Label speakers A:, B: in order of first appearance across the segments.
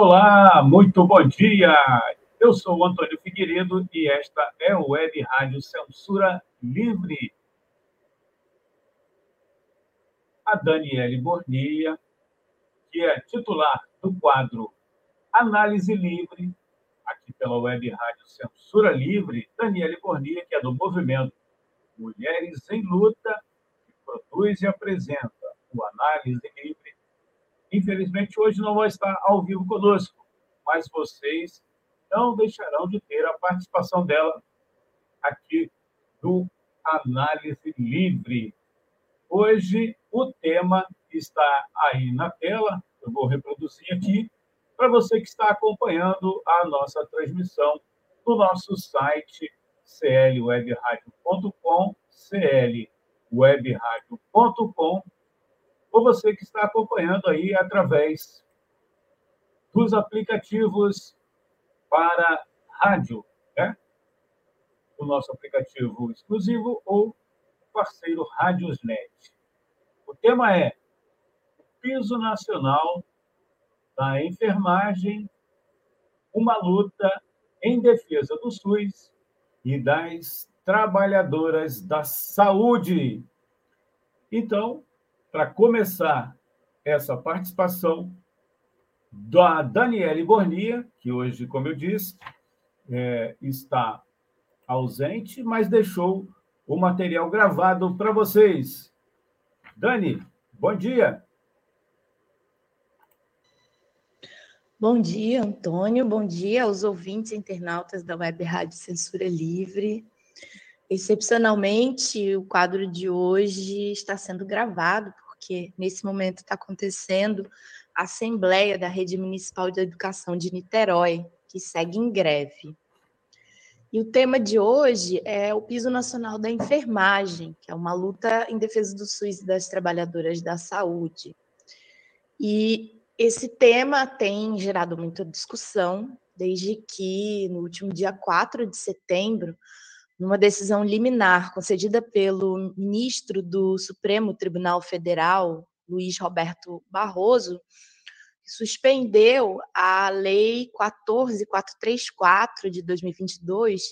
A: Olá, muito bom dia. Eu sou o Antônio Figueiredo e esta é o Web Rádio Censura Livre. A Daniele Bornia, que é titular do quadro Análise Livre, aqui pela Web Rádio Censura Livre, Daniele Bornia, que é do movimento Mulheres em Luta, que produz e apresenta o Análise Livre Infelizmente, hoje não vai estar ao vivo conosco, mas vocês não deixarão de ter a participação dela aqui do Análise Livre. Hoje, o tema está aí na tela, eu vou reproduzir aqui, para você que está acompanhando a nossa transmissão no nosso site clwebradio.com, clwebradio.com ou você que está acompanhando aí através dos aplicativos para rádio, né? O nosso aplicativo exclusivo ou parceiro Rádiosnet. O tema é o piso nacional da enfermagem, uma luta em defesa do SUS e das trabalhadoras da saúde. Então, para começar essa participação da Daniele Bornia, que hoje, como eu disse, é, está ausente, mas deixou o material gravado para vocês. Dani, bom dia.
B: Bom dia, Antônio. Bom dia aos ouvintes internautas da Web Rádio Censura Livre. Excepcionalmente, o quadro de hoje está sendo gravado, porque nesse momento está acontecendo a Assembleia da Rede Municipal de Educação de Niterói, que segue em greve. E o tema de hoje é o Piso Nacional da Enfermagem, que é uma luta em defesa do SUS e das trabalhadoras da saúde. E esse tema tem gerado muita discussão, desde que, no último dia 4 de setembro, numa decisão liminar concedida pelo ministro do Supremo Tribunal Federal, Luiz Roberto Barroso, suspendeu a Lei 14434 de 2022,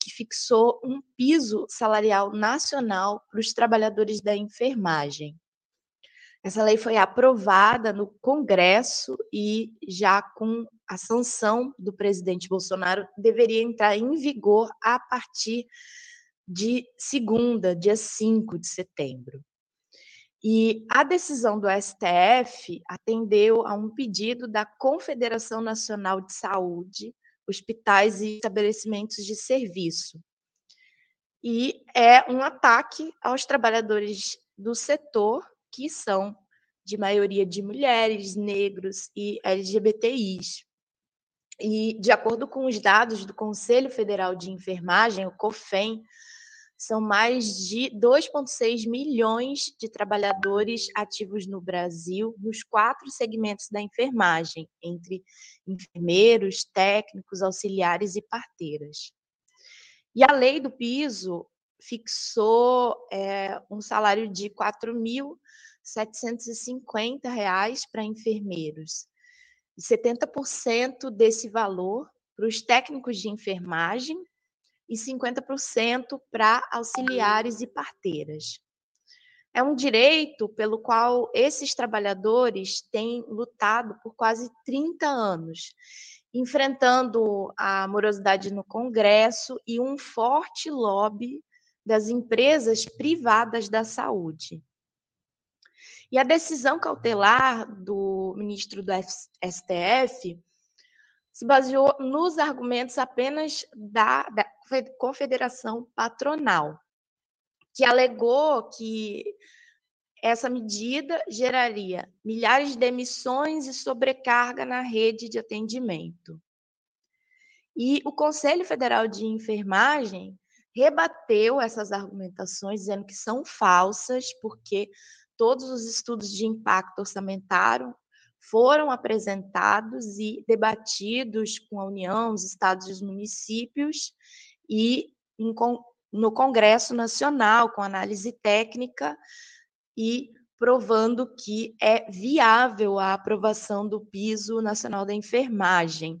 B: que fixou um piso salarial nacional para os trabalhadores da enfermagem. Essa lei foi aprovada no Congresso e já com a sanção do presidente Bolsonaro deveria entrar em vigor a partir de segunda, dia 5 de setembro. E a decisão do STF atendeu a um pedido da Confederação Nacional de Saúde, Hospitais e Estabelecimentos de Serviço. E é um ataque aos trabalhadores do setor, que são de maioria de mulheres, negros e LGBTIs. E, de acordo com os dados do Conselho Federal de Enfermagem, o COFEN, são mais de 2,6 milhões de trabalhadores ativos no Brasil, nos quatro segmentos da enfermagem, entre enfermeiros, técnicos, auxiliares e parteiras. E a lei do piso fixou é, um salário de R$ 4.750 para enfermeiros, e 70% desse valor para os técnicos de enfermagem e 50% para auxiliares e parteiras. É um direito pelo qual esses trabalhadores têm lutado por quase 30 anos, enfrentando a morosidade no Congresso e um forte lobby das empresas privadas da saúde. E a decisão cautelar do ministro do STF se baseou nos argumentos apenas da, da confederação patronal, que alegou que essa medida geraria milhares de demissões e sobrecarga na rede de atendimento. E o Conselho Federal de Enfermagem rebateu essas argumentações, dizendo que são falsas, porque todos os estudos de impacto orçamentário foram apresentados e debatidos com a União, os estados e os municípios, e no Congresso Nacional, com análise técnica e provando que é viável a aprovação do piso nacional da enfermagem.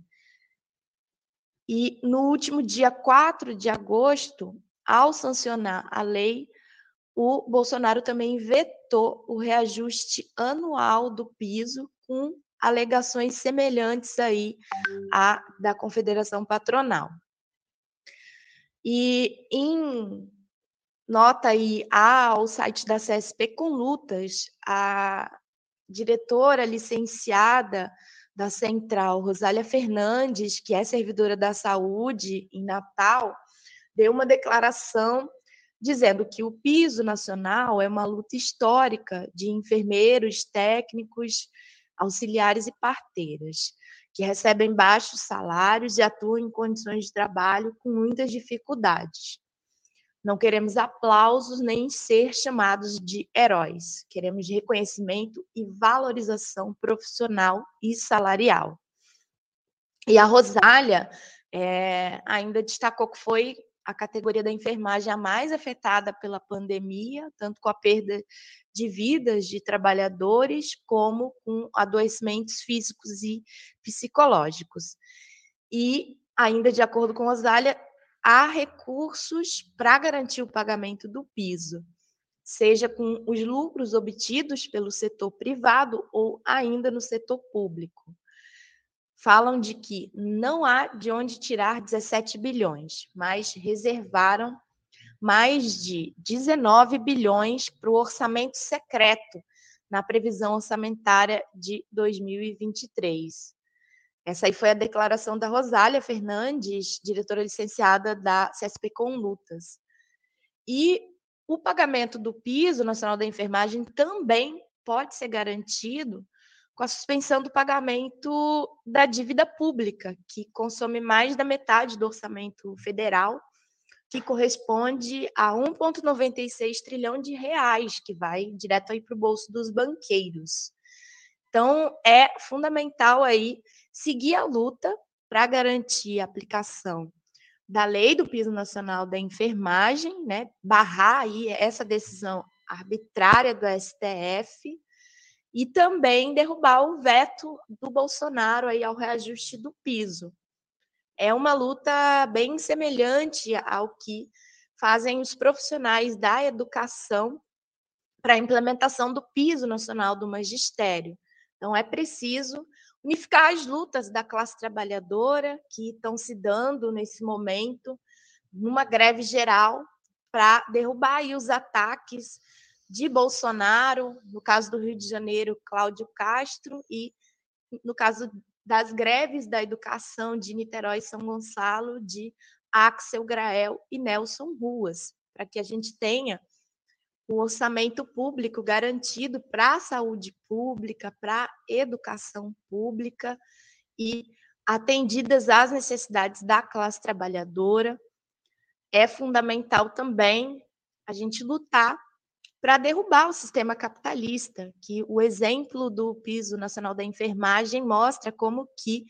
B: E no último dia 4 de agosto, ao sancionar a lei, o Bolsonaro também vetou o reajuste anual do piso com alegações semelhantes aí à da Confederação Patronal. E em nota aí ao site da CSP com lutas, a diretora licenciada da Central, Rosália Fernandes, que é servidora da saúde em Natal, deu uma declaração dizendo que o piso nacional é uma luta histórica de enfermeiros, técnicos, auxiliares e parteiras que recebem baixos salários e atuam em condições de trabalho com muitas dificuldades. Não queremos aplausos nem ser chamados de heróis. Queremos reconhecimento e valorização profissional e salarial. E a Rosália é, ainda destacou que foi a categoria da enfermagem a mais afetada pela pandemia, tanto com a perda de vidas de trabalhadores, como com adoecimentos físicos e psicológicos. E, ainda de acordo com Osália, há recursos para garantir o pagamento do piso, seja com os lucros obtidos pelo setor privado ou ainda no setor público falam de que não há de onde tirar 17 bilhões, mas reservaram mais de 19 bilhões para o orçamento secreto na previsão orçamentária de 2023. Essa aí foi a declaração da Rosália Fernandes, diretora licenciada da CSP com Lutas. E o pagamento do piso nacional da enfermagem também pode ser garantido com a suspensão do pagamento da dívida pública, que consome mais da metade do orçamento federal, que corresponde a 1,96 trilhão de reais, que vai direto aí para o bolso dos banqueiros. Então, é fundamental aí seguir a luta para garantir a aplicação da lei do piso nacional da enfermagem, né, barrar aí essa decisão arbitrária do STF e também derrubar o veto do Bolsonaro aí ao reajuste do piso. É uma luta bem semelhante ao que fazem os profissionais da educação para a implementação do piso nacional do magistério. Então, é preciso unificar as lutas da classe trabalhadora que estão se dando nesse momento, numa greve geral, para derrubar os ataques de Bolsonaro, no caso do Rio de Janeiro, Cláudio Castro, e no caso das greves da educação de Niterói e São Gonçalo, de Axel Grael e Nelson Ruas, para que a gente tenha o orçamento público garantido para a saúde pública, para a educação pública e atendidas às necessidades da classe trabalhadora. É fundamental também a gente lutar para derrubar o sistema capitalista, que o exemplo do piso nacional da enfermagem mostra como que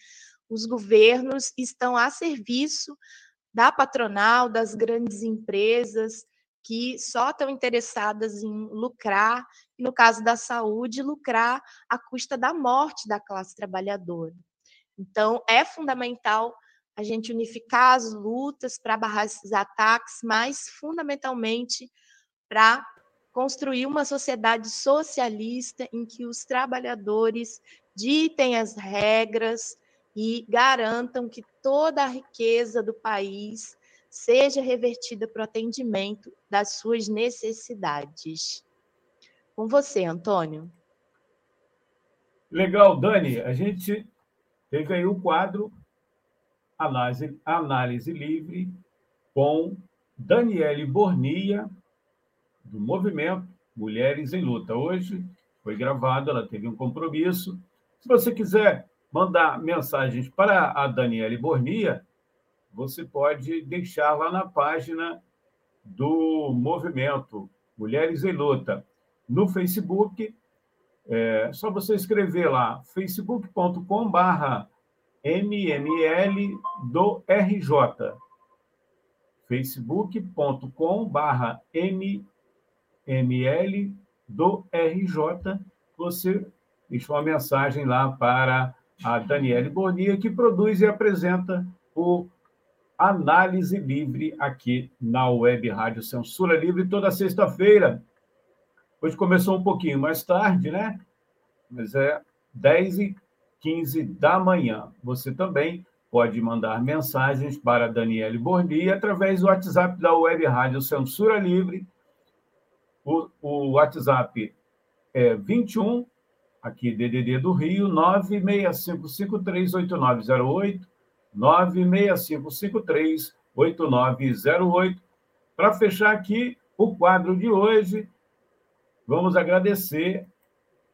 B: os governos estão a serviço da patronal, das grandes empresas, que só estão interessadas em lucrar, no caso da saúde, lucrar à custa da morte da classe trabalhadora. Então, é fundamental a gente unificar as lutas para barrar esses ataques, mas fundamentalmente para construir uma sociedade socialista em que os trabalhadores ditem as regras e garantam que toda a riqueza do país seja revertida para o atendimento das suas necessidades. Com você, Antônio.
A: Legal, Dani. A gente teve aí o quadro Análise, Análise Livre com Daniele Bornia, do movimento Mulheres em Luta. Hoje foi gravado, ela teve um compromisso. Se você quiser mandar mensagens para a Daniele Bornia, você pode deixar lá na página do movimento Mulheres em Luta. No Facebook, é só você escrever lá, facebook.com barra MML do RJ. facebook.com barra MML do RJ. Você deixa uma mensagem lá para a Daniele Bonia, que produz e apresenta o Análise Livre aqui na Web Rádio Censura Livre, toda sexta-feira. Hoje começou um pouquinho mais tarde, né? Mas é 10 e 15 da manhã. Você também pode mandar mensagens para Daniele Borni através do WhatsApp da Web Rádio Censura Livre. O, o WhatsApp é 21, aqui DDD do Rio, 965538908 965538908. Para fechar aqui o quadro de hoje, vamos agradecer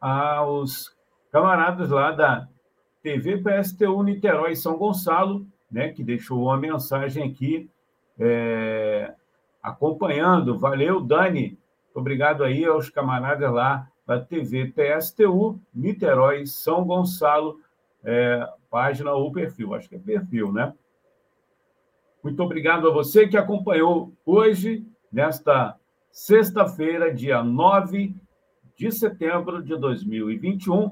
A: aos camaradas lá da TV PSTU Niterói São Gonçalo, né, que deixou uma mensagem aqui é, acompanhando. Valeu, Dani. Obrigado aí aos camaradas lá da TV PSTU Niterói São Gonçalo. É, página ou perfil, acho que é perfil, né? Muito obrigado a você que acompanhou hoje, nesta sexta-feira, dia 9 de setembro de 2021,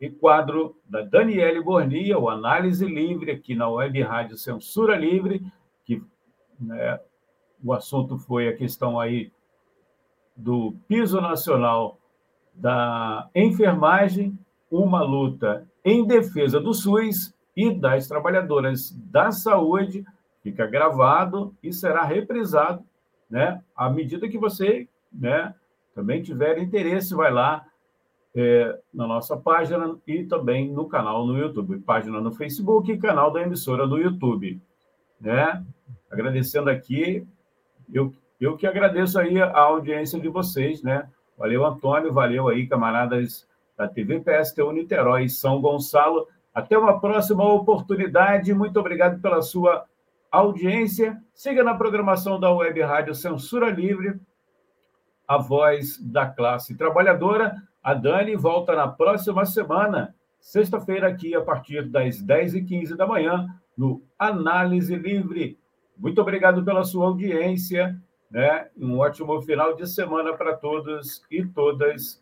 A: e quadro da Daniele Bornia, o Análise Livre, aqui na Web Rádio Censura Livre, que né, o assunto foi a questão aí do piso nacional da enfermagem, uma luta em defesa do SUS e das trabalhadoras da saúde. Fica gravado e será reprisado, né? À medida que você, né, também tiver interesse, vai lá é, na nossa página e também no canal no YouTube, página no Facebook e canal da emissora no YouTube, né? Agradecendo aqui, eu, eu que agradeço aí a audiência de vocês, né? Valeu, Antônio, valeu aí, camaradas da TV PSTU Niterói São Gonçalo. Até uma próxima oportunidade. Muito obrigado pela sua audiência. Siga na programação da Web Rádio Censura Livre, a voz da classe trabalhadora. A Dani volta na próxima semana, sexta-feira, aqui, a partir das 10h15 da manhã, no Análise Livre. Muito obrigado pela sua audiência. Né? Um ótimo final de semana para todos e todas.